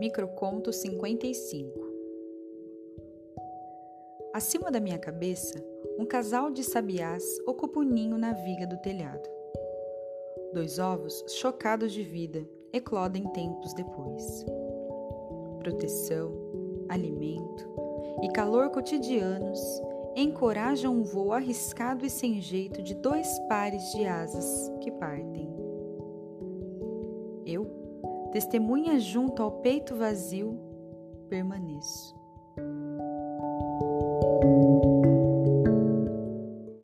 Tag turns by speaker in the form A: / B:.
A: Microconto 55 Acima da minha cabeça, um casal de sabiás ocupa o ninho na viga do telhado. Dois ovos, chocados de vida, eclodem tempos depois. Proteção, alimento e calor cotidianos encorajam um voo arriscado e sem jeito de dois pares de asas que partem. Testemunha junto ao peito vazio, permaneço.